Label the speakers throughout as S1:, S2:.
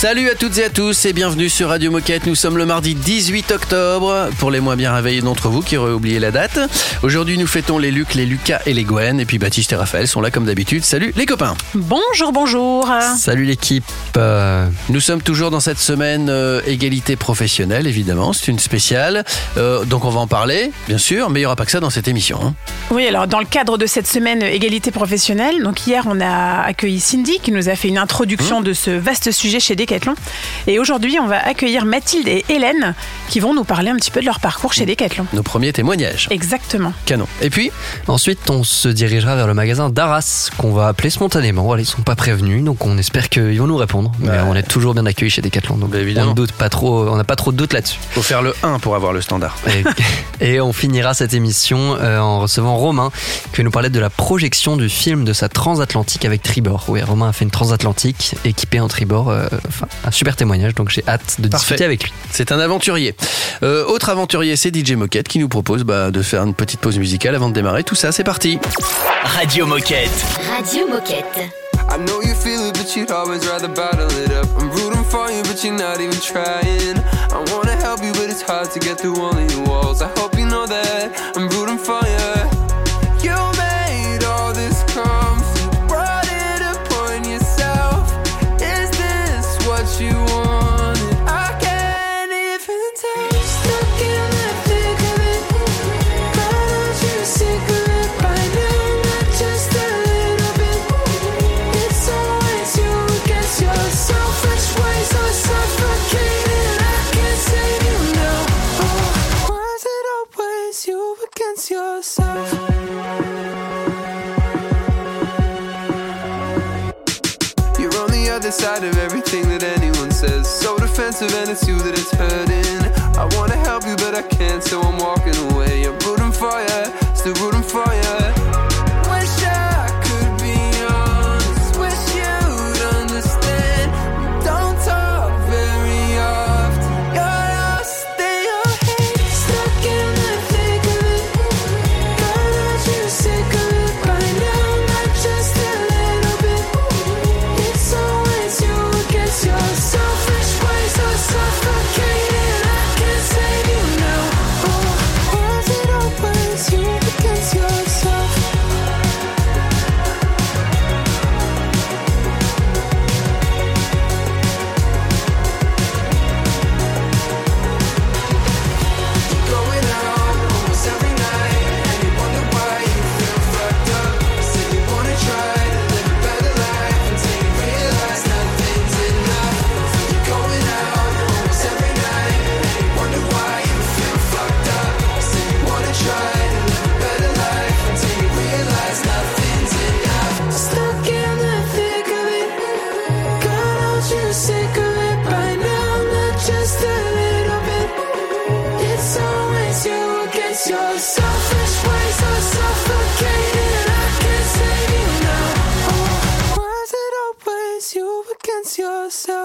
S1: Salut à toutes et à tous et bienvenue sur Radio Moquette. Nous sommes le mardi 18 octobre pour les moins bien réveillés d'entre vous qui auraient oublié la date. Aujourd'hui, nous fêtons les Luc, les Lucas et les Gwen. Et puis Baptiste et Raphaël sont là comme d'habitude. Salut les copains.
S2: Bonjour, bonjour.
S3: Salut l'équipe. Euh,
S1: Nous sommes toujours dans cette semaine euh, égalité professionnelle, évidemment. C'est une spéciale. Euh, donc on va en parler, bien sûr, mais il n'y aura pas que ça dans cette émission. hein.
S2: Oui, alors dans le cadre de cette semaine égalité professionnelle, donc hier on a accueilli Cindy qui nous a fait une introduction de ce vaste sujet chez Decathlon. Et aujourd'hui on va accueillir Mathilde et Hélène qui vont nous parler un petit peu de leur parcours chez Decathlon.
S1: Nos premiers témoignages.
S2: Exactement.
S1: Canon. Et puis,
S3: ensuite, on se dirigera vers le magasin d'Arras qu'on va appeler spontanément. Voilà, ils sont pas prévenus, donc on espère qu'ils vont nous répondre. Mais
S1: Ouais.
S3: on est toujours bien accueillis chez Decathlon, donc
S1: Bah, évidemment.
S3: on ne doute pas trop. On n'a pas trop de doute là-dessus.
S1: faut faire le 1 pour avoir le standard.
S3: Et, et on finira cette émission euh, en recevant Romain qui va nous parler de la projection du film de sa transatlantique avec Tribord. Oui, Romain a fait une transatlantique équipée en Tribord. Un super témoignage, donc j'ai hâte de
S1: Parfait.
S3: discuter avec lui.
S1: C'est un aventurier. Euh, autre aventurier, c'est DJ Moquette qui nous propose bah, de faire une petite pause musicale avant de démarrer. Tout ça, c'est parti.
S4: Radio Moquette.
S5: Radio Moquette.
S6: I know you feel it, but you'd always rather bottle it up. I'm rooting for you, but you're not even trying. I wanna help you, but it's hard to get through all of your walls. I hope you know that I'm rooting for you. Defensive, and it's you that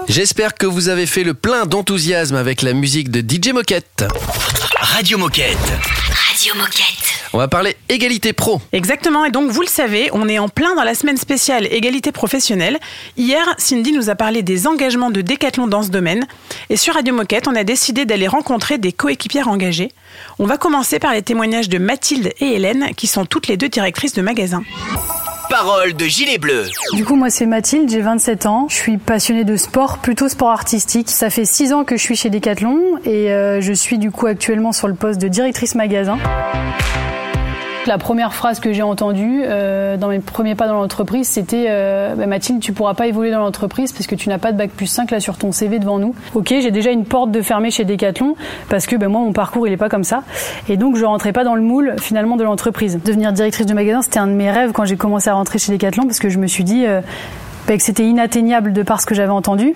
S1: J'espère que vous avez fait le plein d'enthousiasme avec la musique de DJ Moquette.
S4: Radio Moquette.
S5: Radio Moquette.
S1: On va parler égalité pro.
S2: Exactement, et donc vous le savez, on est en plein dans la semaine spéciale égalité professionnelle. Hier, Cindy nous a parlé des engagements de Decathlon dans ce domaine. Et sur Radio Moquette, on a décidé d'aller rencontrer des coéquipières engagées. On va commencer par les témoignages de Mathilde et Hélène, qui sont toutes les deux directrices de magasins.
S4: Parole de Gilet Bleu.
S7: Du coup, moi, c'est Mathilde, j'ai 27 ans. Je suis passionnée de sport, plutôt sport artistique. Ça fait 6 ans que je suis chez Decathlon et euh, je suis du coup actuellement sur le poste de directrice magasin. La première phrase que j'ai entendue euh, dans mes premiers pas dans l'entreprise, c'était euh, Bah, Mathilde, tu pourras pas évoluer dans l'entreprise parce que tu n'as pas de bac plus 5 là sur ton CV devant nous. Ok, j'ai déjà une porte de fermée chez Decathlon parce que bah, moi mon parcours il est pas comme ça et donc je rentrais pas dans le moule finalement de l'entreprise. Devenir directrice de magasin, c'était un de mes rêves quand j'ai commencé à rentrer chez Decathlon parce que je me suis dit euh, bah, que c'était inatteignable de par ce que j'avais entendu.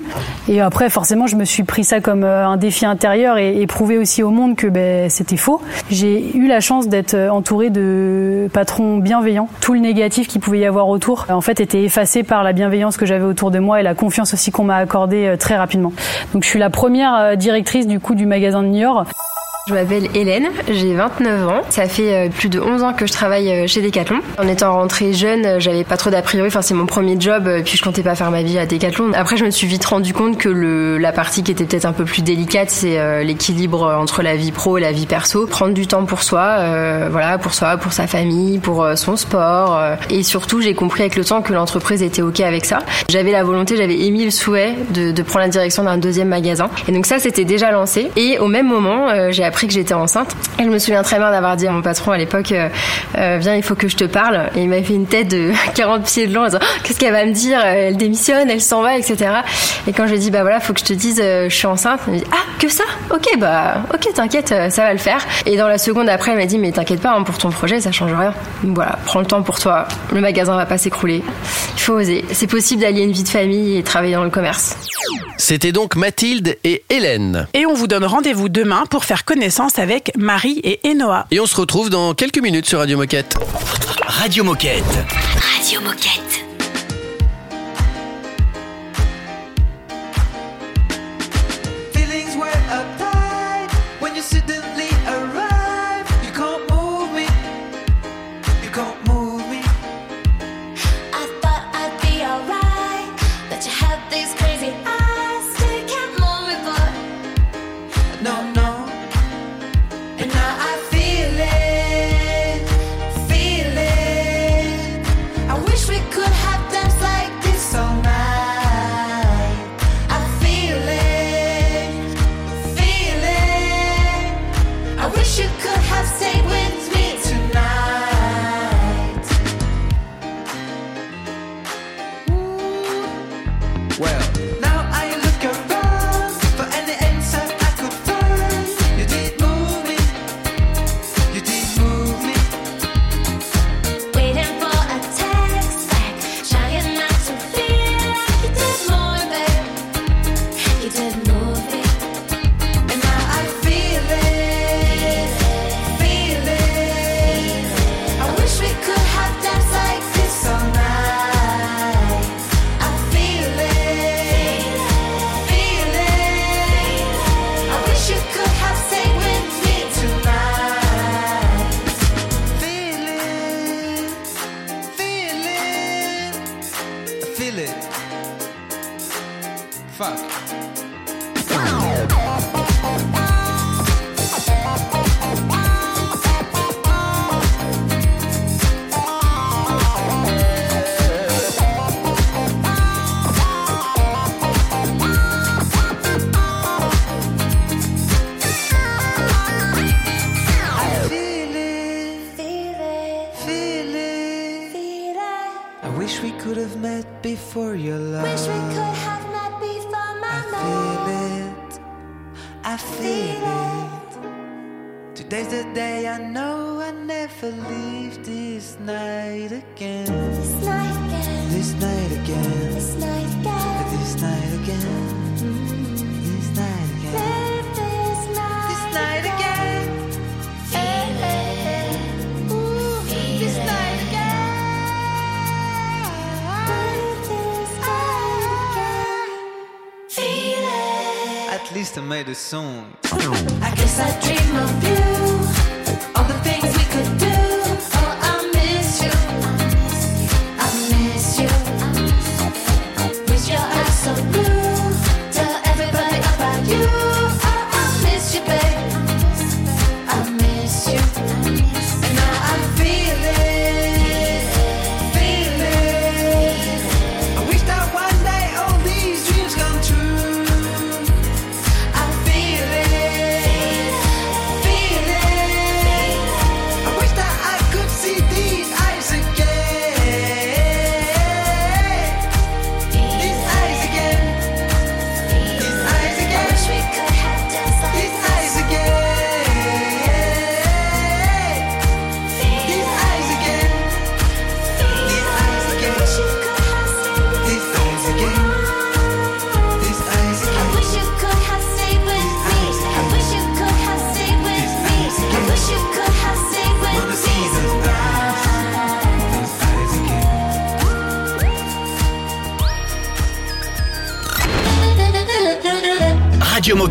S7: Et après, forcément, je me suis pris ça comme euh, un défi intérieur et, et aussi au monde que ben, c'était faux. J'ai eu la chance d'être euh, entourée de patrons bienveillants. Tout le négatif qu'il pouvait y avoir autour, en fait, était effacé par la bienveillance que j'avais autour de moi et la confiance aussi qu'on m'a accordée euh, très rapidement. Donc, je suis la première euh, directrice du coup du magasin de Niort.
S8: Je m'appelle Hélène, j'ai 29 ans. Ça fait euh, plus de 11 ans que je travaille euh, chez Decathlon. En étant rentrée jeune, euh, j'avais pas trop d'a priori. Enfin, c'est mon premier job, puis je comptais pas faire ma vie à Decathlon. Après, je me suis vite rendu compte que le, la partie qui était peut-être un peu plus délicate, c'est l'équilibre entre la vie pro et la vie perso. Prendre du temps pour soi, euh, voilà, pour soi, pour sa famille, pour son sport. et surtout, j'ai compris avec le temps que l'entreprise était ok avec ça. J'avais la volonté, j'avais émis le souhait de, de prendre la direction d'un deuxième magasin. Et donc ça, c'était déjà lancé. Et au même moment, j'ai appris que j'étais enceinte. Et je me souviens très bien d'avoir dit à mon patron à l'époque, euh, euh, viens, il faut que je te parle. Et il m'a fait une tête de 40 pieds de long en disant, Oh, qu'est-ce qu'elle va me dire? Elle démissionne, elle s'en va, etc. Et quand je lui ai dit, bah voilà, faut que je te dise, euh, je suis enceinte, il m'a dit, ah, que ça? Ok, bah, ok, t'inquiète, euh, ça va le faire. Et dans la seconde après, elle m'a dit, mais t'inquiète pas, hein, pour ton projet, ça change rien. Donc voilà, prends le temps pour toi. Le magasin va pas s'écrouler. Il faut oser. C'est possible d'allier une vie de famille et travailler dans le commerce.
S1: C'était donc Mathilde et Hélène.
S2: Et on vous donne rendez-vous demain pour faire connaissance avec Marie et Enoa.
S1: Et on se retrouve dans quelques minutes sur Radio Moquette.
S4: Radio Moquette.
S5: Radio Moquette.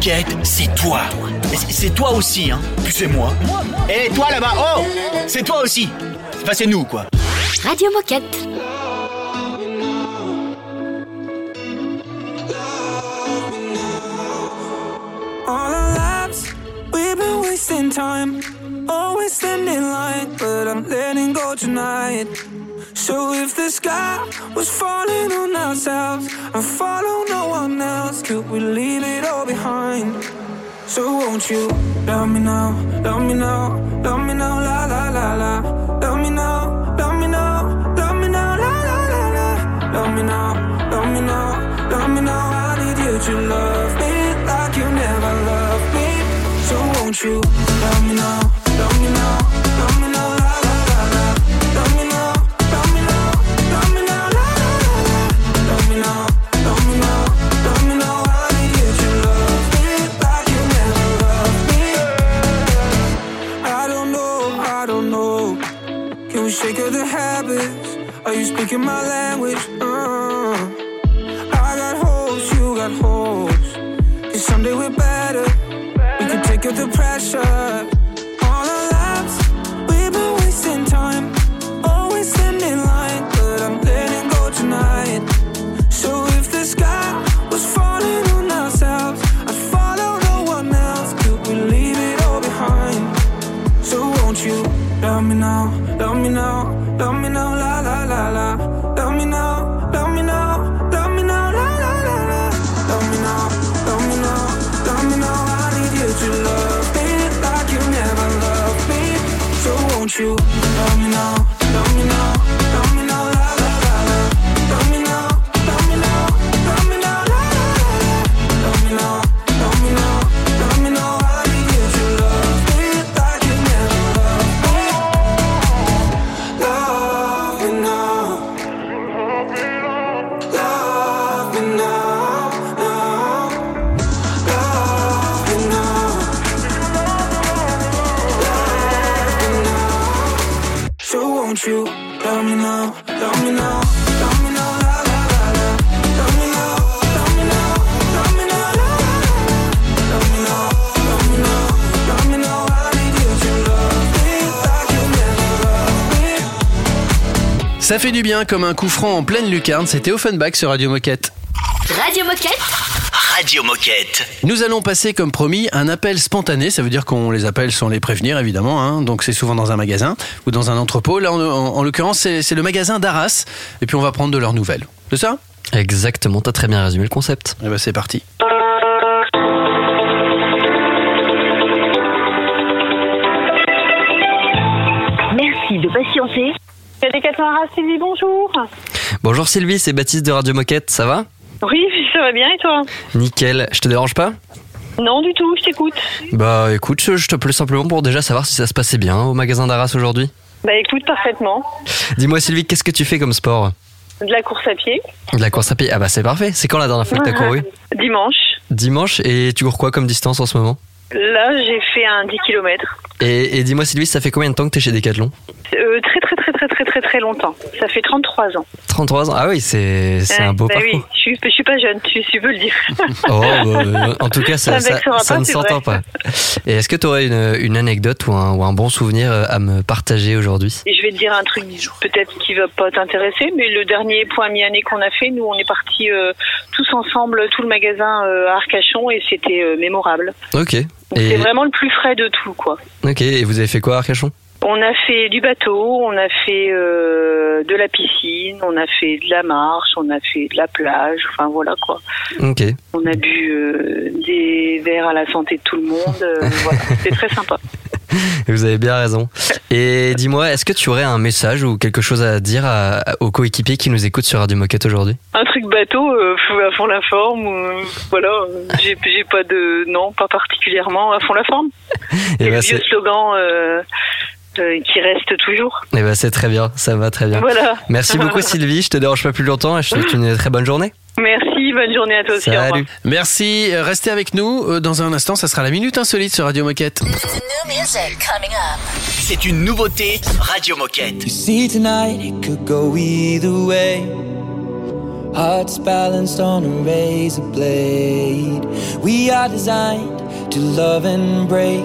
S4: Moquette, c'est toi. C'est- toi aussi, hein. Puis c'est moi. Et toi là-bas, oh C'est toi aussi. Enfin, c'est nous, quoi.
S9: Radio Moquette.
S10: All our lives, we've been wasting time. Always standing in line, but I'm letting go tonight. So if the sky was falling on ourselves and follow no one else, could we leave it? So won't you love me now, love me now, love me now, la la la la. Love me now, love me now, love me now, la la la la. Love me now, love me now, love me now. I need you to love me like you never loved me. So won't you love me now, speaking my language? Uh, I got hopes, you got hopes. Cause someday we're better. We could take up the pressure.
S1: Comme un coup franc en pleine lucarne, c'était Offenbach sur Radio Moquette.
S9: Radio Moquette.
S4: Radio Moquette.
S1: Nous allons passer, comme promis, un appel spontané. Ça veut dire qu'on les appelle sans les prévenir, évidemment. hein. Donc c'est souvent dans un magasin ou dans un entrepôt. Là, en, en- en l'occurrence, c'est le magasin d'Arras. Et puis on va prendre de leurs nouvelles. C'est ça?
S3: Exactement, t'as très bien résumé le concept.
S1: Eh ben c'est parti.
S11: Merci de patienter.
S12: Décathlon Arras, Sylvie, bonjour.
S3: Bonjour Sylvie, c'est Baptiste de Radio Moquette, ça va
S12: Oui, ça va bien et toi
S3: Nickel, je te dérange pas
S12: Non, du tout, je t'écoute.
S3: Bah écoute, je je t'appelais simplement pour déjà savoir si ça se passait bien au magasin d'Arras aujourd'hui.
S12: Bah écoute, parfaitement.
S3: Dis-moi Sylvie, qu'est-ce que tu fais comme sport
S12: De la course à pied.
S3: De la course à pied Ah bah c'est parfait, c'est quand la dernière fois que t'as couru
S12: Dimanche.
S3: Dimanche, et tu cours quoi comme distance en ce moment
S12: Là, j'ai fait un 10 km.
S3: Et, et dis-moi Sylvie, ça fait combien de temps que t'es chez Decathlon
S12: Euh, très très très très très longtemps. Ça fait 33 ans.
S3: 33 ans Ah oui, c'est c'est un
S12: Ouais,
S3: beau
S12: bah
S3: parcours.
S12: oui, je suis, je suis pas jeune, tu, tu peux le dire.
S3: Oh, bah, euh, en tout cas, ça,
S12: Ça me
S3: ça,
S12: vexera
S3: ça
S12: pas,
S3: ne s'entend pas. Et est-ce que tu aurais une, une anecdote ou un, ou un bon souvenir euh, à me partager aujourd'hui?
S12: Je vais te dire un truc peut-être qui va pas t'intéresser, mais le dernier point mi-année qu'on a fait, nous on est partis euh, tous ensemble, tout le magasin euh, à Arcachon et c'était euh, mémorable.
S3: Ok.
S12: C'est
S3: Et,
S12: vraiment le plus frais de tout, quoi.
S3: ok, et vous avez fait quoi à Arcachon?
S12: On a fait du bateau, on a fait euh, de la piscine, on a fait de la marche, on a fait de la plage, enfin voilà quoi.
S3: Ok.
S12: On a bu euh, des verres à la santé de tout le monde, euh, voilà, c'était très sympa.
S3: Vous avez bien raison. Et dis-moi, est-ce que tu aurais un message ou quelque chose à dire à- aux coéquipiers qui nous écoutent sur Radio Moquette aujourd'hui?
S12: Un truc bateau, euh, à fond la forme, euh, voilà, j'ai j'ai pas de, non, pas particulièrement à fond la forme.
S3: Eh
S12: C'est
S3: ben,
S12: le vieux slogan euh, qui reste toujours.
S3: eh ben, c'est très bien, ça va très bien.
S12: Voilà.
S3: Merci beaucoup Sylvie, je te dérange pas plus longtemps et je te souhaite une très bonne journée.
S12: Merci, bonne journée à toi aussi.
S3: Salut.
S1: Merci, euh, restez avec nous. Euh, Dans un instant, ça sera la Minute Insolite sur Radio Moquette.
S4: C'est une nouveauté Radio Moquette.
S10: You see tonight it could go either way.
S13: hearts balanced on a razor blade. We are designed to love and break,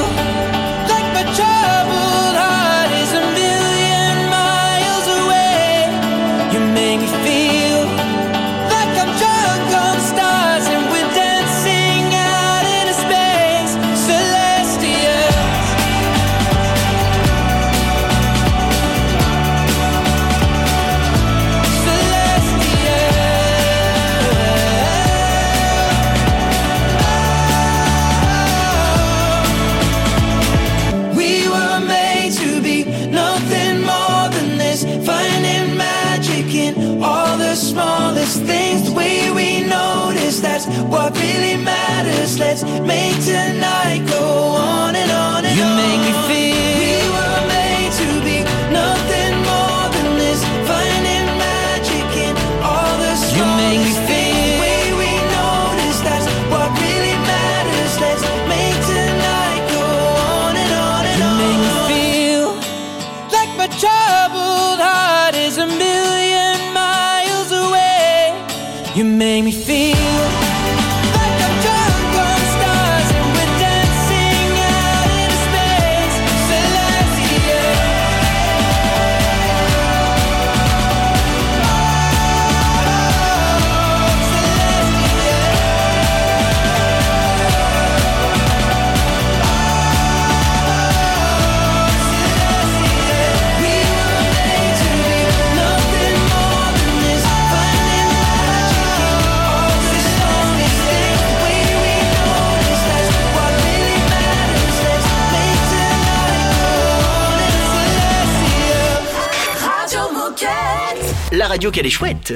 S14: radio
S4: qu'elle est chouette.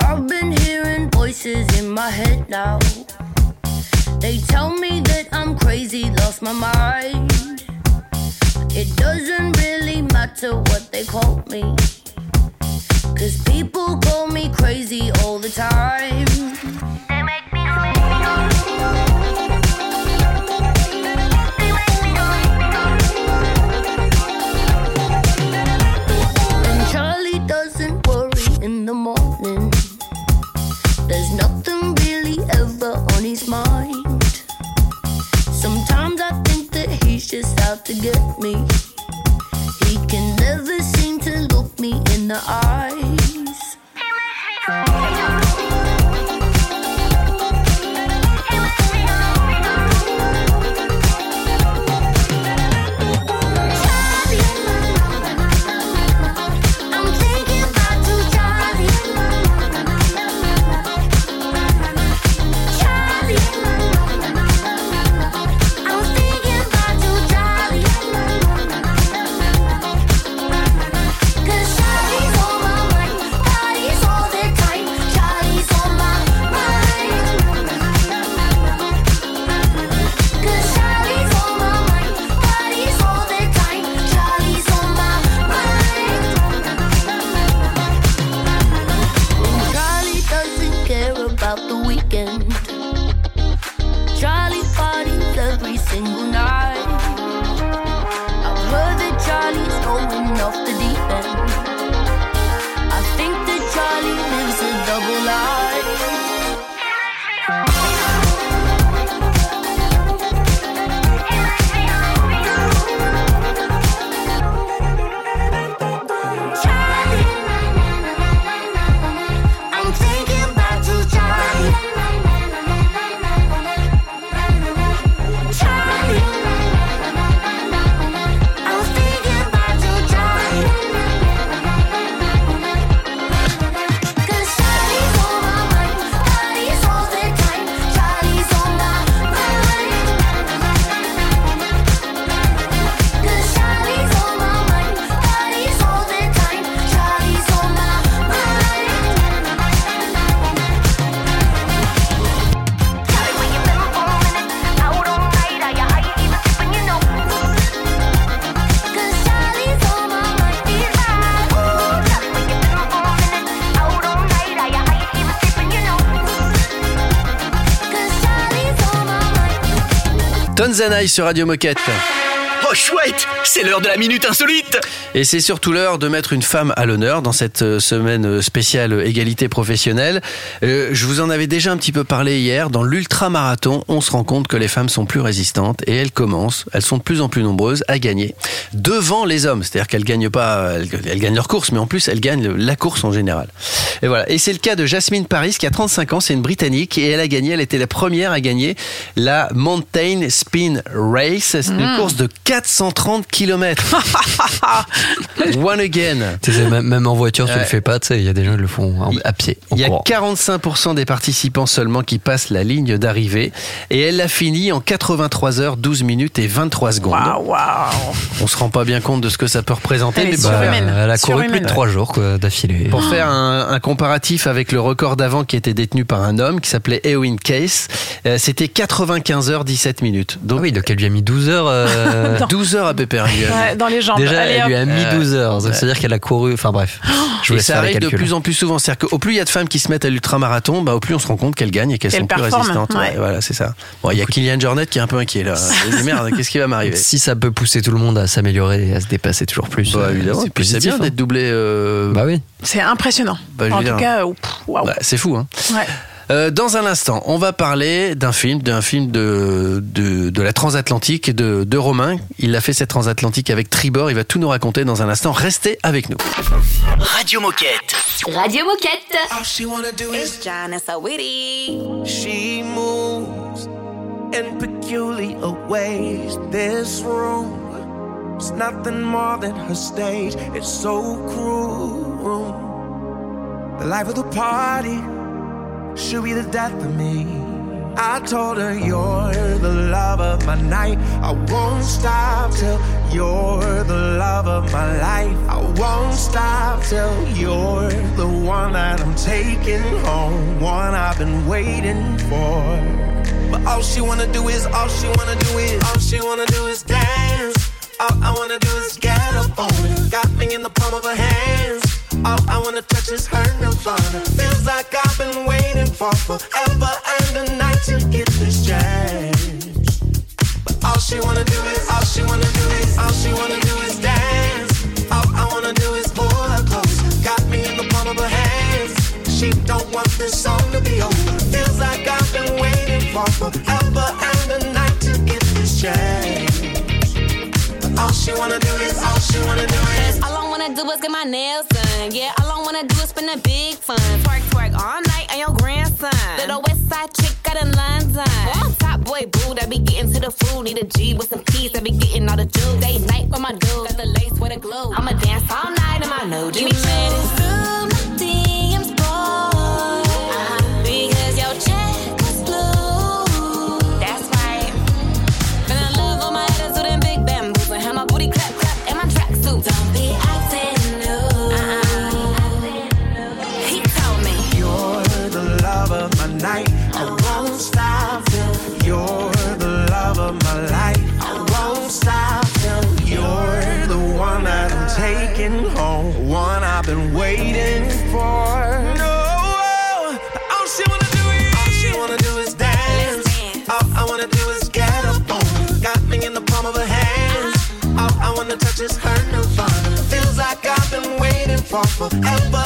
S15: I've been hearing voices in my head now. They tell me that I'm crazy, lost my mind. It doesn't really matter what they call me. Cause people call me crazy all the time.
S1: Tonzanaï sur Radio Moquette.
S4: Oh chouette, c'est l'heure de la minute insolite.
S1: Et c'est surtout l'heure de mettre une femme à l'honneur dans cette euh, semaine spéciale égalité professionnelle. Euh, je vous en avais déjà un petit peu parlé hier. Dans l'ultra-marathon, on se rend compte que les femmes sont plus résistantes et elles commencent, elles sont de plus en plus nombreuses à gagner devant les hommes. C'est-à-dire qu'elles gagnent pas, elles, elles gagnent leur course, mais en plus elles gagnent la course en général. Et voilà. Et c'est le cas de Jasmine Paris qui a 35 ans, c'est une Britannique et elle a gagné, elle était la première à gagner la Mountain Spin Race. C'est une
S3: Mm.
S1: course de 430 km. One again.
S3: Même, même en voiture, tu
S1: Ouais.
S3: le fais pas, tu sais, il y a des gens qui le font en- à pied.
S1: Il y a
S3: courant.
S1: 45% des participants seulement qui passent la ligne d'arrivée et elle l'a fini en 83 heures, 12 minutes et 23 secondes. On se rend pas bien compte de ce que ça peut représenter.
S2: Elle
S1: mais
S3: Bah, elle a couru plus de trois jours quoi, d'affilée.
S1: Pour faire un, un comparatif avec le record d'avant qui était détenu par un homme qui s'appelait Eowyn Case, euh, c'était 95 heures 17 minutes. Donc,
S3: Ah oui, donc elle lui a mis 12 heures. euh,
S1: 12 heures à Pépère. elle lui a mis.
S2: Ouais, dans les jambes.
S3: Déjà,
S2: Allez,
S3: elle lui a mis
S1: Euh,
S3: 12 heures.
S1: Ouais.
S3: c'est-à-dire qu'elle a couru. Enfin bref, je vous
S1: Et ça arrive de plus en plus souvent. C'est-à-dire qu'au plus il y a de femmes qui se mettent à l'ultramarathon, bah, au plus on se rend compte qu'elles gagnent et qu'elles sont plus résistantes.
S2: ouais.
S1: voilà, c'est ça. Bon, il y a Kylian Jornet qui est un peu inquiet là. Merde, qu'est-ce qui va m'arriver?
S3: Si ça peut pousser tout le monde à s'améliorer et à se dépasser toujours plus,
S1: Bah, évidemment.
S3: c'est
S1: bien
S3: hein.
S1: d'être doublé. euh,
S3: Bah oui.
S2: C'est impressionnant.
S1: Bah,
S2: en tout
S1: dire-
S2: cas, oh,
S1: bah, c'est fou. Hein.
S2: Ouais.
S1: Euh, dans un instant, on va parler d'un film, d'un film de, de, de la transatlantique de, de Romain. Il a fait cette transatlantique avec Tribord. Il va tout nous raconter dans un instant. Restez avec nous.
S4: Radio Moquette.
S16: Radio Moquette.
S17: All she wanna do is
S14: John and so witty.
S17: She moves in peculiar ways. This room is nothing more than her stage. It's so cruel. The life of the party should be the death of me. I told her you're the love of my night. I won't stop till you're the love of my life. I won't stop till you're the one that I'm taking home, one I've been waiting for. But all she wanna do is, all she wanna do is, all she wanna do is dance. All I wanna do is get up on it. Got me in the palm of her hands. All I wanna touch is her nirvana. Feels like I've been waiting for forever and a night to get this chance. But all she wanna do is, all she wanna do is, all she wanna do is dance. All I wanna do is pull her close. Got me in the palm of her hands. She don't want this song to be over. Feels like I've been waiting for forever and a night to get this chance. But all she wanna do is, all she wanna do is.
S14: All I wanna do is get my nails done. Yeah, all I wanna do is spend a big fun. Twerk, twerk all night on your grandson. Little west side chick out in London. Well, I'm top boy boo that be getting to the food. Need a G with some keys that be getting all the juice. Date night with my dude. Got the lace with a glue. I'ma dance all night in my nude. Give me minutes.
S17: Forever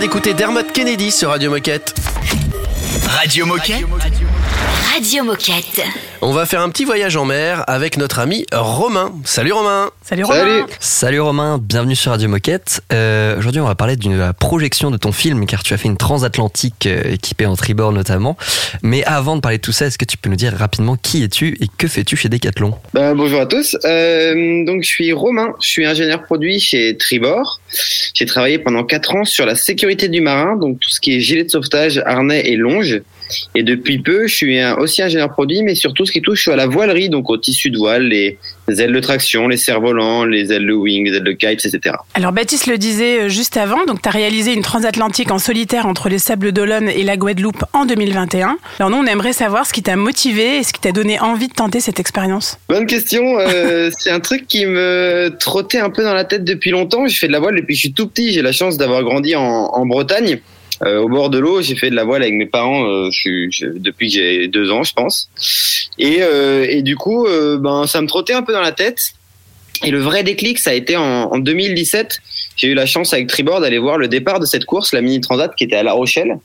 S1: D'écouter Dermot Kennedy sur Radio Moquette.
S4: Radio Moquette
S5: Radio Moquette.
S1: On va faire un petit voyage en mer avec notre ami Romain. Salut Romain.
S2: Salut
S3: Romain. Salut Romain, bienvenue sur Radio Moquette. Euh, Aujourd'hui, on va parler de la projection de ton film, car tu as fait une transatlantique euh, équipée en tribord notamment. Mais avant de parler de tout ça, est-ce que tu peux nous dire rapidement qui es-tu et que fais-tu chez Decathlon?
S18: Ben, bonjour à tous. Euh, donc je suis Romain, je suis ingénieur produit chez Tribord. J'ai travaillé pendant quatre ans sur la sécurité du marin, donc tout ce qui est gilet de sauvetage, harnais et longe. Et depuis peu, je suis un- aussi ingénieur produit, mais surtout ce qui touche à la voilerie, donc au tissu de voile, les ailes de traction, les cerfs-volants, les ailes de wing, les ailes de kites, etc.
S2: Alors Baptiste le disait euh, juste avant, donc tu as réalisé une transatlantique en solitaire entre les Sables d'Olonne et la Guadeloupe en 2021. Alors nous, on aimerait savoir ce qui t'a motivé et ce qui t'a donné envie de tenter cette expérience.
S18: Bonne question. Euh, c'est un truc qui me trottait un peu dans la tête depuis longtemps. Je fais de la voile depuis que je suis tout petit. J'ai la chance d'avoir grandi en, en Bretagne. Euh, au bord de l'eau, j'ai fait de la voile avec mes parents euh, je je- depuis que j'ai deux ans, je pense. Et, euh, et du coup, ben, ça me trottait un peu dans la tête. Et le vrai déclic, ça a été en, en 2017. J'ai eu la chance avec Tribord d'aller voir le départ de cette course, la Mini Transat, qui était à La Rochelle.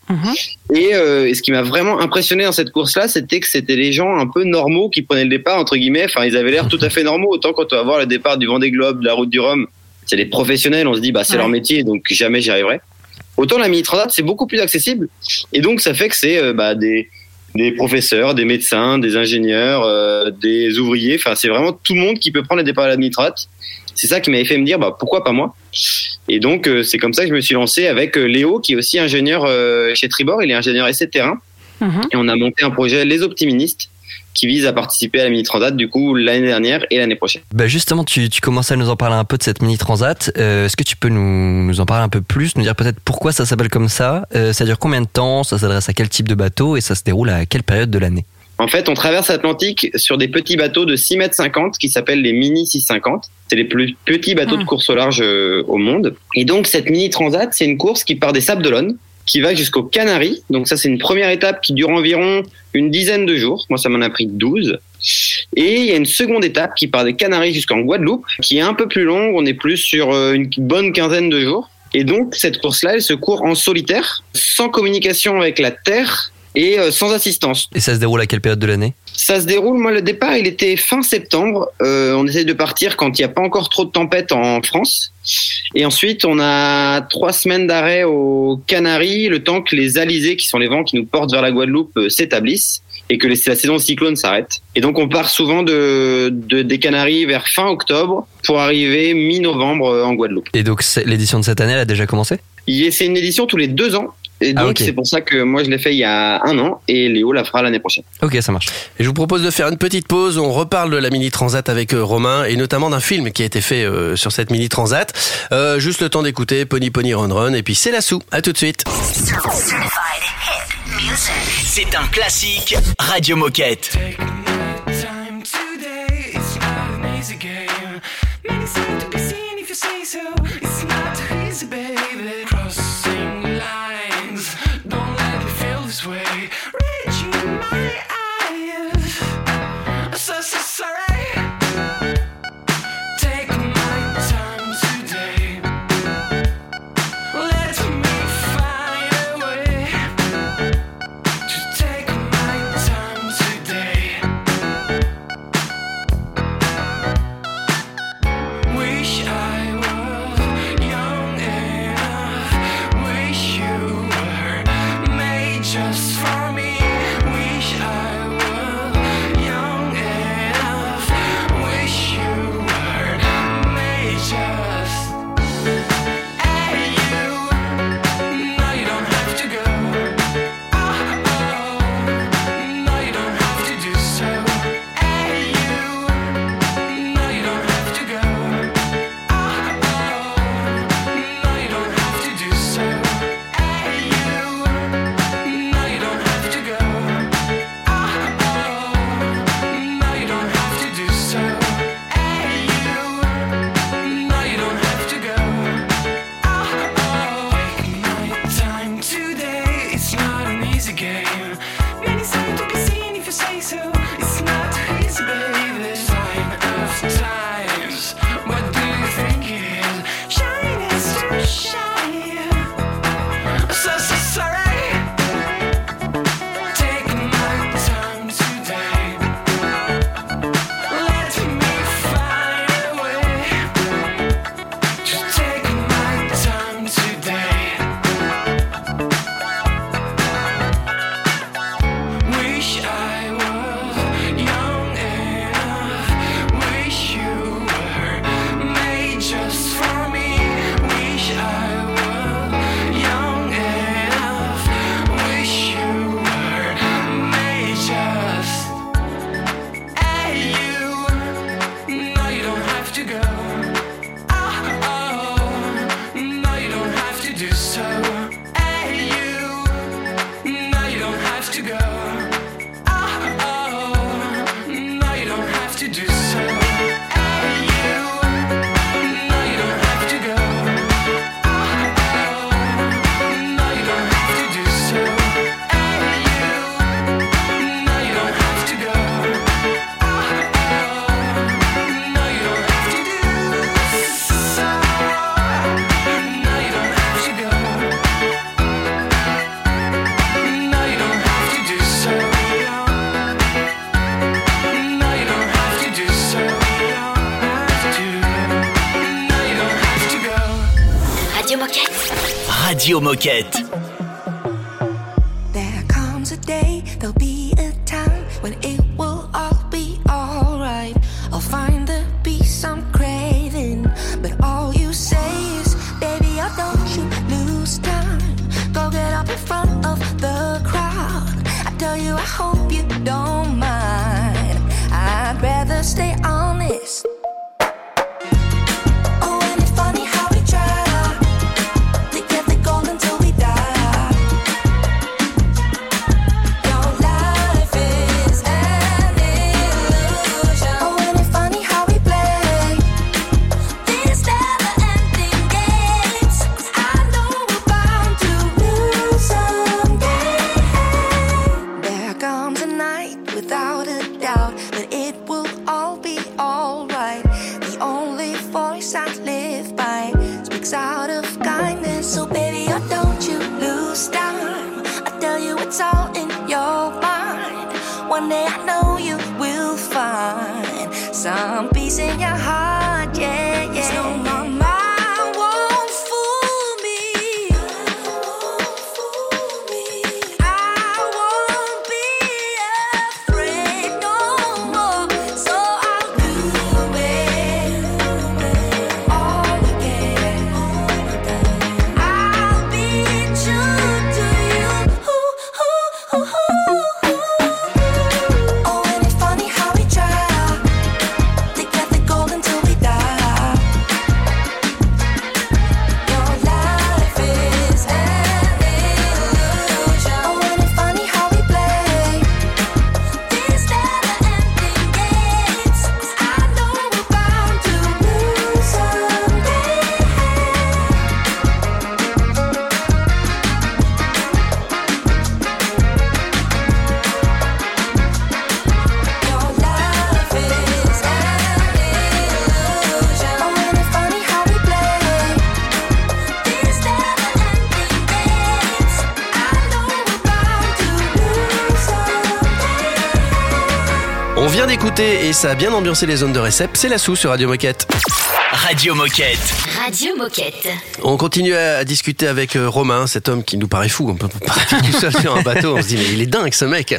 S18: Et, euh, et ce qui m'a vraiment impressionné dans cette course-là, c'était que c'était les gens un peu normaux qui prenaient le départ, entre guillemets. Enfin, ils avaient l'air tout à fait normaux. Autant quand on va voir le départ du Vendée Globe, de la Route du Rhum, c'est des professionnels. On se dit, bah, c'est
S19: Ouais.
S18: leur métier, donc jamais j'y arriverai. Autant la mini transat c'est beaucoup plus accessible et donc ça fait que c'est euh, bah, des des professeurs, des médecins, des ingénieurs, euh, des ouvriers. Enfin, c'est vraiment tout le monde qui peut prendre les départs à la mini transat. C'est ça qui m'avait fait me dire bah pourquoi pas moi? Et donc euh, c'est comme ça que je me suis lancé avec euh, Léo qui est aussi ingénieur euh, chez Tribord. Il est ingénieur essai de terrain et on a monté un projet Les Optiministes qui vise à participer à la mini transat du coup l'année dernière et l'année prochaine.
S3: Bah justement, tu, tu commençais à nous en parler un peu de cette mini transat. Euh, Est-ce que tu peux nous, nous en parler un peu plus, nous dire peut-être pourquoi ça s'appelle comme ça? Euh, Ça dure combien de temps? Ça s'adresse à quel type de bateau? Et ça se déroule à quelle période de l'année?
S18: En fait, on traverse l'Atlantique sur des petits bateaux de 6 mètres 50 qui s'appellent les Mini 650. C'est les plus petits bateaux de course au large euh, au monde. Et donc, cette Mini Transat, c'est une course qui part des Sables d'Olonne, qui va jusqu'aux Canaries. Donc ça, c'est une première étape qui dure environ une dizaine de jours. Moi, ça m'en a pris 12. Et il y a une seconde étape qui part des Canaries jusqu'en Guadeloupe, qui est un peu plus longue. On est plus sur euh, une bonne quinzaine de jours. Et donc, cette course-là, elle se court en solitaire, sans communication avec la Terre et euh, sans assistance.
S3: Et ça se déroule à quelle période de l'année?
S18: Ça se déroule, moi le départ il était fin septembre, Euh, on essaie de partir quand il n'y a pas encore trop de tempêtes en France. Et ensuite on a trois semaines d'arrêt aux Canaries, le temps que les alizés, qui sont les vents qui nous portent vers la Guadeloupe, euh, s'établissent et que la saison cyclone s'arrête. Et donc on part souvent de, de- des Canaries vers fin octobre pour arriver mi-novembre euh, en Guadeloupe.
S3: Et donc l'édition de cette année, elle a déjà commencé?
S18: Il- C'est une édition tous les deux ans. Et
S3: Ah,
S18: donc c'est pour ça que moi je l'ai fait il y a un an et Léo la fera l'année prochaine.
S3: Ok, ça marche.
S1: Et je vous propose de faire une petite pause. On reparle de la mini transat avec euh, Romain et notamment d'un film qui a été fait euh, sur cette mini transat. Euh, juste le temps d'écouter Pony Pony Run Run et puis c'est la sou. À tout de suite.
S4: C'est un classique Radio Moquette.
S5: Moquette.
S1: Et ça a bien ambiancé les zones de récep. C'est la sous sur Radio Moquette.
S4: Radio Moquette.
S5: Radio Moquette.
S1: On continue à discuter avec euh, Romain, cet homme qui nous paraît fou. On peut pas partir tout seul sur un bateau. On se dit, mais il est dingue ce mec.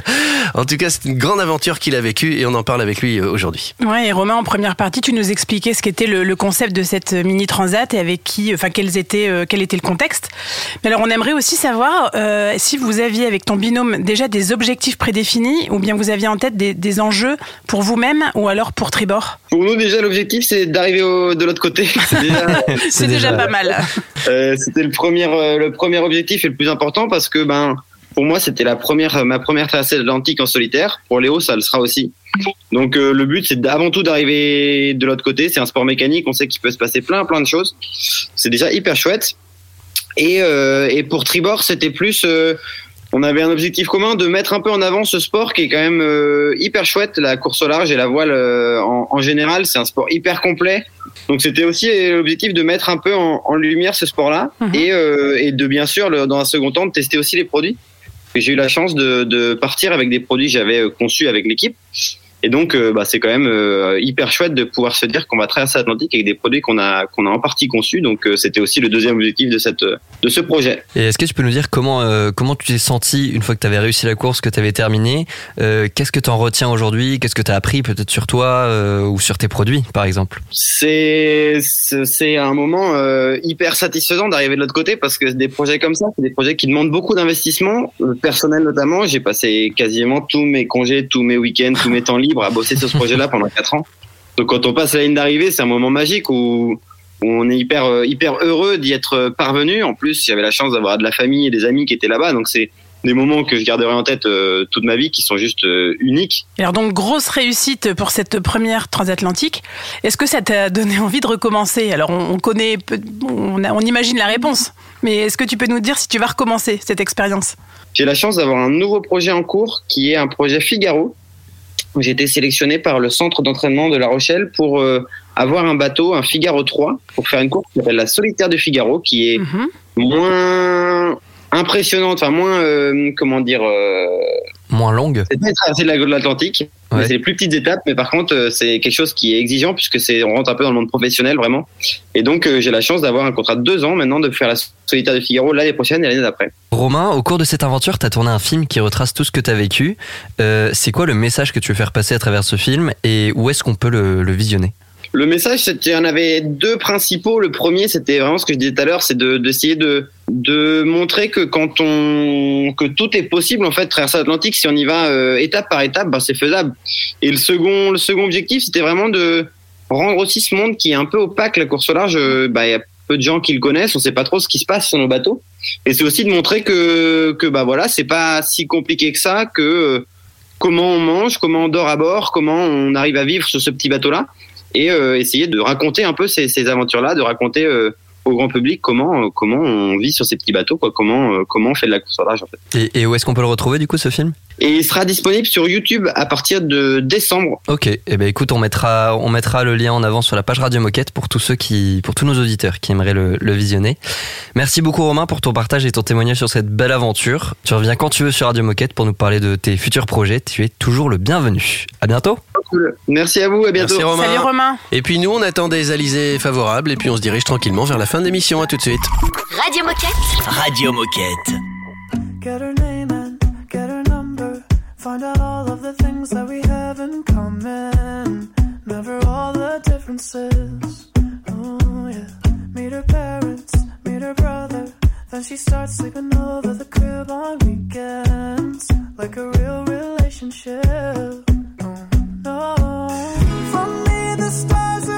S1: En tout cas, c'est une grande aventure qu'il a vécue et on en parle avec lui euh, aujourd'hui.
S2: Ouais, et Romain, en première partie, tu nous expliquais ce qu'était le, le concept de cette mini transat et avec qui, enfin, quels étaient, euh, quel était le contexte. Mais alors, on aimerait aussi savoir euh, si vous aviez avec ton binôme déjà des objectifs prédéfinis ou bien vous aviez en tête des, des enjeux pour vous-même ou alors pour Tribord.
S18: Pour nous, déjà, l'objectif, c'est d'arriver au- de l'autre côté. C'est déjà,
S2: C'est déjà pas mal.
S18: Euh, c'était le premier, euh, le premier objectif et le plus important parce que, ben, pour moi, c'était la première, ma première traversée de l'Atlantique en solitaire. Pour Léo, ça le sera aussi. Donc, euh, le but, c'est avant tout d'arriver de l'autre côté. C'est un sport mécanique. On sait qu'il peut se passer plein, plein de choses. C'est déjà hyper chouette. Et, euh, et pour Tribord, c'était plus, euh, on avait un objectif commun de mettre un peu en avant ce sport qui est quand même euh, hyper chouette, la course au large et la voile euh, en, en général, c'est un sport hyper complet. Donc c'était aussi l'objectif de mettre un peu en, en lumière ce sport-là et, euh, et de bien sûr, le- dans un second temps, de tester aussi les produits. J'ai eu la chance de, de partir avec des produits que j'avais euh, conçus avec l'équipe. Et donc, euh, bah, c'est quand même euh, hyper chouette de pouvoir se dire qu'on va traverser l'Atlantique avec des produits qu'on a qu'on a en partie conçus. Donc, euh, c'était aussi le deuxième objectif de cette de ce projet.
S3: Et est-ce que tu peux nous dire comment, euh, comment tu t'es senti une fois que tu avais réussi la course, que tu avais terminé Euh, Qu'est-ce que tu en retiens aujourd'hui Qu'est-ce que tu as appris peut-être sur toi euh, ou sur tes produits, par exemple?
S18: C'est c'est un moment hyper satisfaisant d'arriver de l'autre côté parce que des projets comme ça, c'est des projets qui demandent beaucoup d'investissement personnel notamment. J'ai passé quasiment tous mes congés, tous mes week-ends, tous mes temps libres à bosser sur ce projet-là pendant quatre ans. Donc quand on passe la ligne d'arrivée, c'est un moment magique où, où on est hyper euh, hyper heureux d'y être parvenu. En plus, j'avais la chance d'avoir de la famille et des amis qui étaient là-bas, donc c'est des moments que je garderai en tête euh, toute ma vie qui sont juste euh, uniques.
S2: Alors donc grosse réussite pour cette première transatlantique. Est-ce que ça t'a donné envie de recommencer? Alors on, on connaît, peu- on, a- on imagine la réponse, mais est-ce que tu peux nous dire si tu vas recommencer cette expérience?
S18: J'ai la chance d'avoir un nouveau projet en cours qui est un projet Figaro. J'ai été sélectionné par le centre d'entraînement de La Rochelle pour euh, avoir un bateau, un Figaro 3, pour faire une course qui s'appelle la Solitaire de Figaro, qui est moins impressionnante, enfin moins, euh, comment dire, euh,
S3: Moins longue.
S18: C'est pas traversée de la- de l'Atlantique, mais c'est les plus petites étapes. Mais par contre, euh, c'est quelque chose qui est exigeant puisque c'est on rentre un peu dans le monde professionnel vraiment. Et donc, euh, j'ai la chance d'avoir un contrat de deux ans maintenant de faire la solitaire de Figaro l'année prochaine et l'année d'après.
S3: Romain, au cours de cette aventure, tu as tourné un film qui retrace tout ce que tu as vécu. C'est quoi le message que tu veux faire passer à travers ce film et où est-ce qu'on peut le, le visionner?
S18: Le message, c'était, il y en avait deux principaux. Le premier, c'était vraiment ce que je disais tout à l'heure, c'est de, d'essayer de, de montrer que quand on, que tout est possible, en fait, traverser l'Atlantique, si on y va euh, étape par étape, ben, c'est faisable. Et le second, le second objectif, c'était vraiment de rendre aussi ce monde qui est un peu opaque, la course au large, euh, bah, y a peu de gens qui le connaissent, on sait pas trop ce qui se passe sur nos bateaux. Et c'est aussi de montrer que, que, bah voilà, c'est pas si compliqué que ça, que, euh, comment on mange, comment on dort à bord, comment on arrive à vivre sur ce petit bateau-là et euh, essayer de raconter un peu ces, ces aventures-là, de raconter euh, au grand public comment euh, comment on vit sur ces petits bateaux, quoi, comment comment on fait de la course au large en fait.
S3: et, et où est-ce qu'on peut le retrouver du coup ce film?
S18: Et il sera disponible sur YouTube à partir de décembre.
S3: Ok, eh ben écoute, on mettra, on mettra le lien en avant sur la page Radio Moquette pour tous ceux qui, pour tous nos auditeurs qui aimeraient le, le visionner. Merci beaucoup Romain pour ton partage et ton témoignage sur cette belle aventure. Tu reviens quand tu veux sur Radio Moquette pour nous parler de tes futurs projets. Tu es toujours le bienvenu. À bientôt.
S18: Merci à vous, à bientôt.
S1: Merci Romain.
S2: Salut Romain.
S1: Et puis nous, on attend des alizés favorables et puis on se dirige tranquillement vers la fin de l'émission. À tout de suite.
S20: Radio Moquette.
S4: Radio Moquette.
S21: Find out all of the things that we have in common. Never all the differences. Oh, yeah. Meet her parents, meet her brother. Then she starts sleeping over the crib on weekends. Like a real relationship. Oh, no. For me, the stars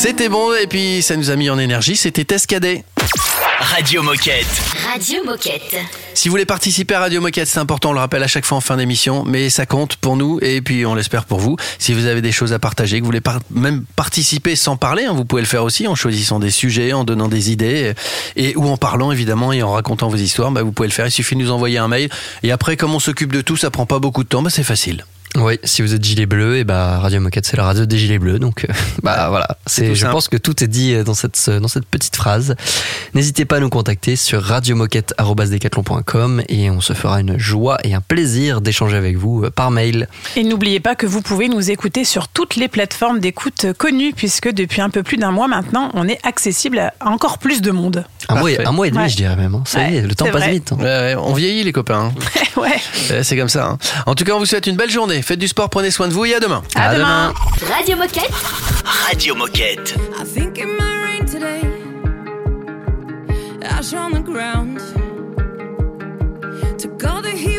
S1: C'était bon et puis ça nous a mis en énergie, c'était Tescadet.
S4: Radio Moquette.
S20: Radio Moquette.
S1: Si vous voulez participer à Radio Moquette, c'est important, on le rappelle à chaque fois en fin d'émission, mais ça compte pour nous et puis on l'espère pour vous. Si vous avez des choses à partager, que vous voulez par- même participer sans parler, hein, vous pouvez le faire aussi en choisissant des sujets, en donnant des idées et ou en parlant évidemment et en racontant vos histoires. Bah, vous pouvez le faire. Il suffit de nous envoyer un mail et après, comme on s'occupe de tout, ça prend pas beaucoup de temps, bah, c'est facile.
S3: Oui, si vous êtes gilet bleu, et bah Radio Moquette c'est la radio des gilets bleus, donc euh, bah voilà.
S1: C'est
S3: je
S1: simple.
S3: pense que tout est dit euh, dans cette dans cette petite phrase. N'hésitez pas à nous contacter sur radiomoquette@decathlon.com et on se fera une joie et un plaisir d'échanger avec vous euh, par mail.
S2: Et n'oubliez pas que vous pouvez nous écouter sur toutes les plateformes d'écoute connues, puisque depuis un peu plus d'un mois maintenant, on est accessible à encore plus de monde.
S3: Un mois, un mois et demi,
S2: Ouais.
S3: je dirais même. hein. Ça y est, le temps passe
S2: vrai.
S3: vite. hein.
S1: Ouais, on vieillit les copains. hein.
S2: ouais.
S1: Ouais, c'est comme ça. hein. En tout cas, on vous souhaite une belle journée. Faites du sport, prenez soin de vous et à demain.
S2: À, demain.
S20: Radio Moquette.
S4: Radio Moquette.
S22: I think it might rain today. Ash on the ground. All the heat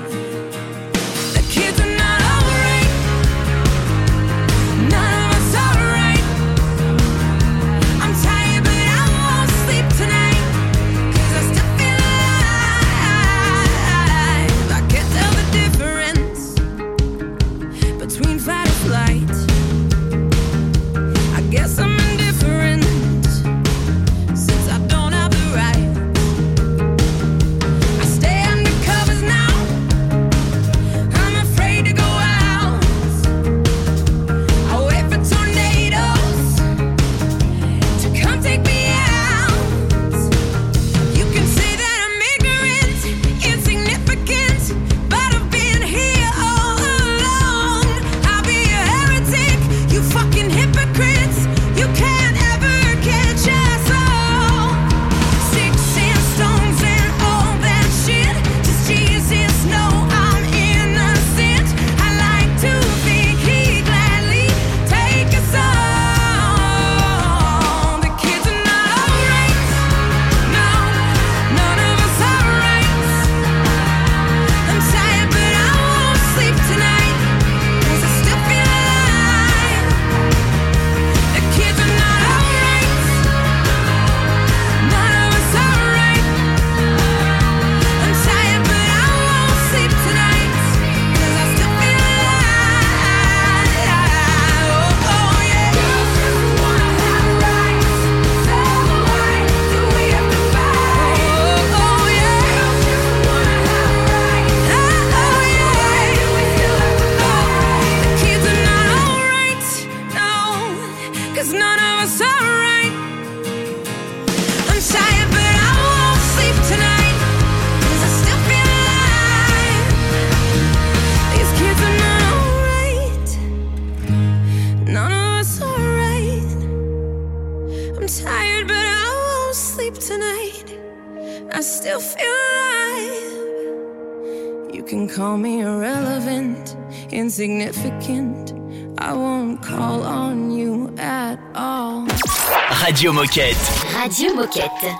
S4: Moquette.
S20: Radio Moquette.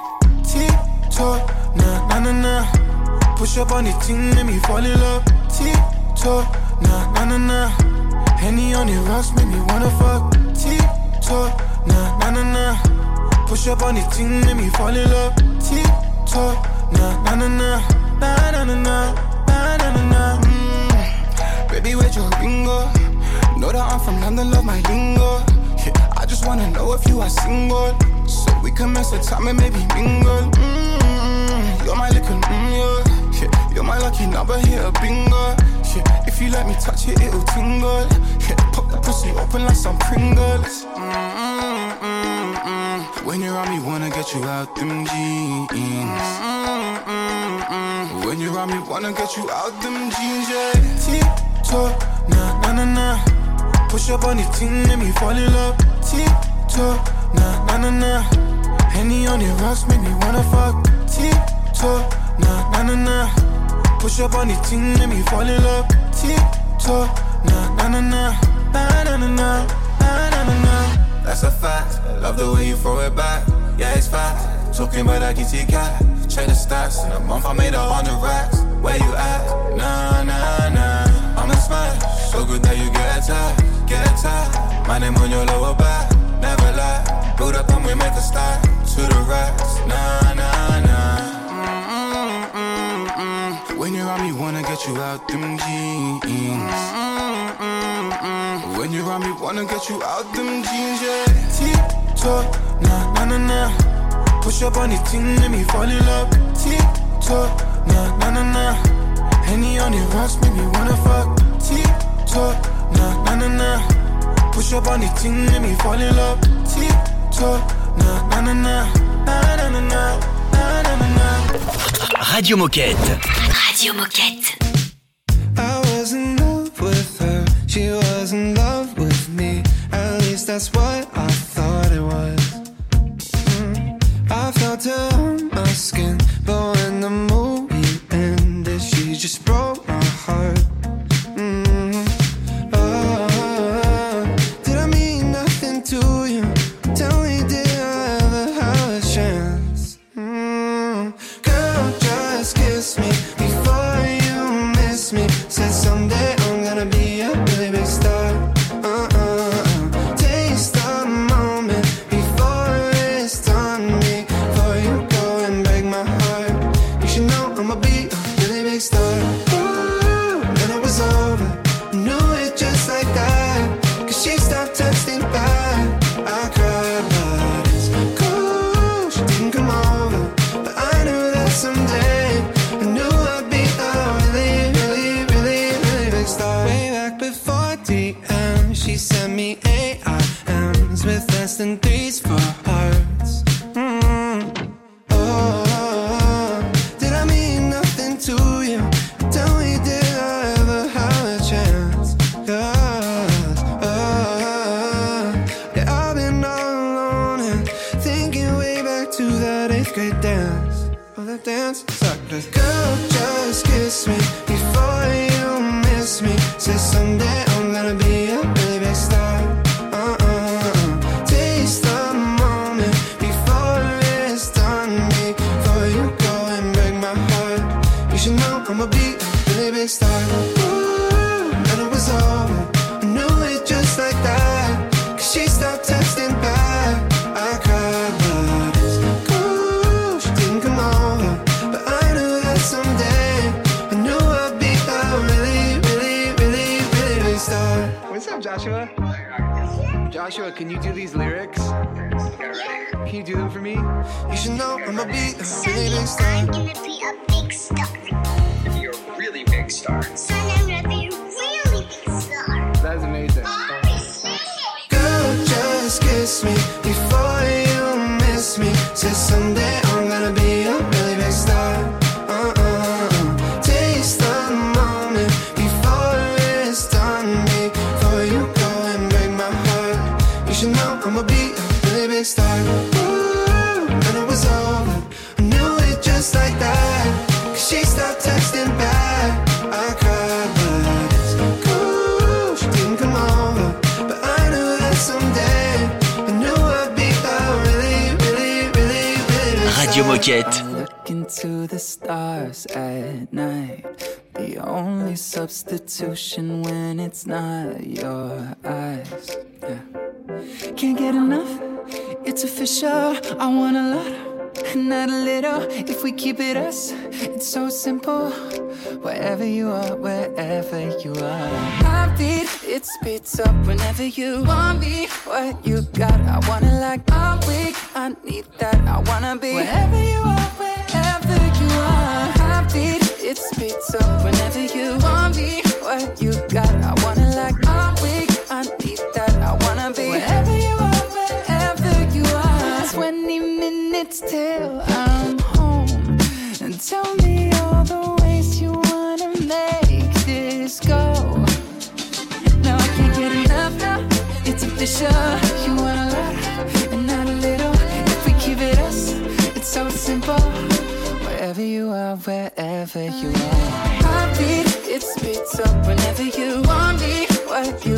S23: Tick-tock, nah, nah, nah, nah. Push up on the team, make me fall in love. Tick-tock, nah, nah, nah, nah. Henny on the rocks, make me wanna fuck. Tick-tock, nah, nah, nah, nah. Push up on the team, make me fall in love. Tick-tock, nah, nah, nah, nah. Nah, nah, nah, nah. Nah, nah, nah, nah. Mm. Baby, where's your bingo? Know that I'm from London, love my lingo. Yeah, I just wanna know if you are single. So we can mess with time and maybe mingle. Mm, you're my little mm, yeah. yeah. You're my lucky number here, bingo. Yeah, if you let me touch it, it'll tingle. Yeah, pop the pussy open like some Pringles. Mm, mm, mm, mm. When you're on me, wanna get you out them jeans. Mm, mm, mm. When you're on me, wanna get you out them jeans, yeah. Tick-tock, nah, nah, nah, nah. Push up on the team, make me fall in love. Tick-tock, nah, nah, nah, nah. Henny on the rocks, make me wanna fuck. Tick-tock, nah, nah, nah, nah. Push up on the team, make me fall in love. Tick-tock, nah, nah, nah, nah. Nah, nah, nah, nah. Nah, nah, nah, nah. That's a fact. Love the way you throw it back. Yeah, it's fact. Talking about that kitty cat. Check the stats. In a month I made a hundred racks. Where you at? Nah, nah, nah. I'm a smash. So good that you get attacked. Get attacked. My name on your lower back. Build up and we make a start. To the racks. Nah, nah, nah. Mm, mm, mm. When you're on me, wanna get you out them jeans. When you're on me, wanna get you out them jeans, yeah. Tick-tock, nah, nah, nah, nah. Push up on the team, let me fall in love. Tick-tock, nah, nah, nah, nah. Henny on the rocks, make me wanna fuck. Tick-tock, nah, nah, nah, nah. Push up on the team, let me fall in love. Tick-tock,
S4: Radio Moquette.
S20: Radio Moquette.
S23: I was in love with her, she was in love with me. At least that's what
S24: Joshua, can you do these lyrics? Can you do them for me?
S23: You should know I'ma be a really big star.
S19: I'm gonna be a big star.
S24: You're a really big star.
S19: Son, I'm gonna be a really big star.
S24: That's amazing.
S4: Moquette.
S22: Look into the stars at night. The only substitution when it's not your eyes. Yeah. Can't get enough. It's official. I want a lot, not a little. If we keep it us, it's so simple. Wherever you are, wherever you are. Heartbeat, it speeds up whenever you want me. What you got, I wanna like. I'm weak, I need that. I wanna be wherever you are, wherever you are. Heartbeat, it speeds up whenever you want me. What you got, I wanna like. Minutes till I'm home. And tell me all the ways you wanna make this go. Now I can't get enough now. It's official. You want a lot and not a little. If we keep it us, it's so simple. Wherever you are, wherever you are. Heartbeat, it speeds up whenever you want me. What you